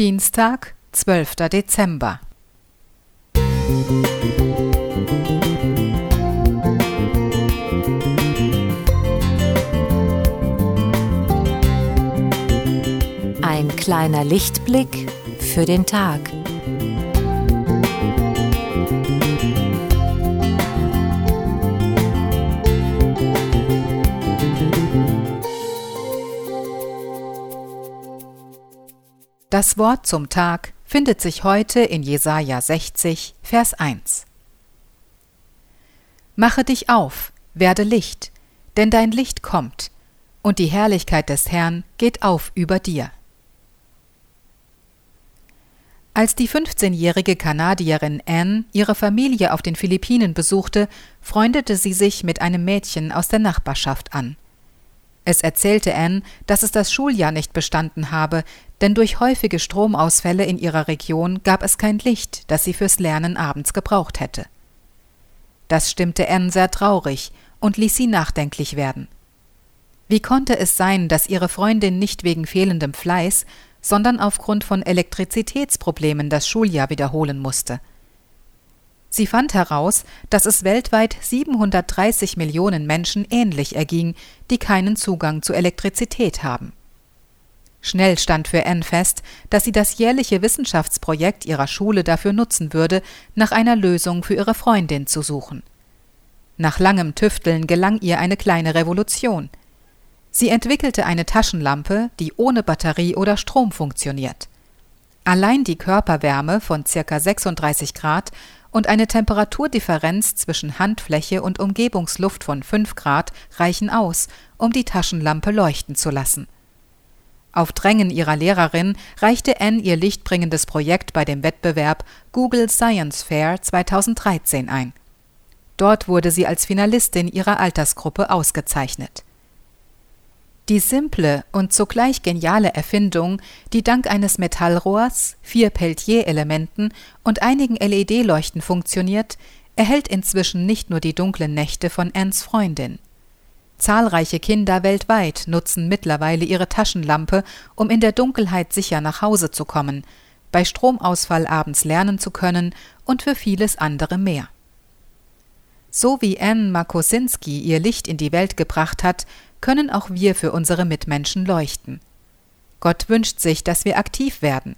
Dienstag, 12. Dezember. Ein kleiner Lichtblick für den Tag. Das Wort zum Tag findet sich heute in Jesaja 60, Vers 1. Mache dich auf, werde Licht, denn dein Licht kommt, und die Herrlichkeit des Herrn geht auf über dir. Als die 15-jährige Kanadierin Anne ihre Familie auf den Philippinen besuchte, freundete sie sich mit einem Mädchen aus der Nachbarschaft an. Es erzählte Anne, dass es das Schuljahr nicht bestanden habe, denn durch häufige Stromausfälle in ihrer Region gab es kein Licht, das sie fürs Lernen abends gebraucht hätte. Das stimmte Anne sehr traurig und ließ sie nachdenklich werden. Wie konnte es sein, dass ihre Freundin nicht wegen fehlendem Fleiß, sondern aufgrund von Elektrizitätsproblemen das Schuljahr wiederholen musste? Sie fand heraus, dass es weltweit 730 Millionen Menschen ähnlich erging, die keinen Zugang zu Elektrizität haben. Schnell stand für Anne fest, dass sie das jährliche Wissenschaftsprojekt ihrer Schule dafür nutzen würde, nach einer Lösung für ihre Freundin zu suchen. Nach langem Tüfteln gelang ihr eine kleine Revolution. Sie entwickelte eine Taschenlampe, die ohne Batterie oder Strom funktioniert. Allein die Körperwärme von ca. 36 Grad und eine Temperaturdifferenz zwischen Handfläche und Umgebungsluft von 5 Grad reichen aus, um die Taschenlampe leuchten zu lassen. Auf Drängen ihrer Lehrerin reichte Anne ihr lichtbringendes Projekt bei dem Wettbewerb Google Science Fair 2013 ein. Dort wurde sie als Finalistin ihrer Altersgruppe ausgezeichnet. Die simple und zugleich geniale Erfindung, die dank eines Metallrohrs, vier Peltier-Elementen und einigen LED-Leuchten funktioniert, erhält inzwischen nicht nur die dunklen Nächte von Anns Freundin. Zahlreiche Kinder weltweit nutzen mittlerweile ihre Taschenlampe, um in der Dunkelheit sicher nach Hause zu kommen, bei Stromausfall abends lernen zu können und für vieles andere mehr. So wie Anne Makosinski ihr Licht in die Welt gebracht hat, können auch wir für unsere Mitmenschen leuchten. Gott wünscht sich, dass wir aktiv werden.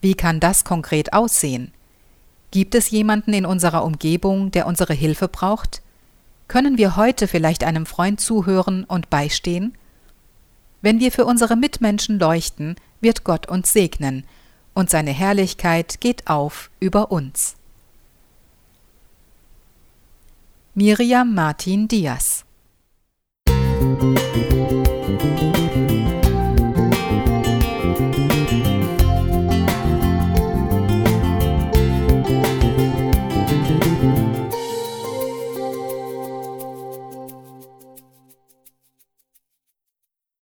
Wie kann das konkret aussehen? Gibt es jemanden in unserer Umgebung, der unsere Hilfe braucht? Können wir heute vielleicht einem Freund zuhören und beistehen? Wenn wir für unsere Mitmenschen leuchten, wird Gott uns segnen, und seine Herrlichkeit geht auf über uns. Miriam Martin Diaz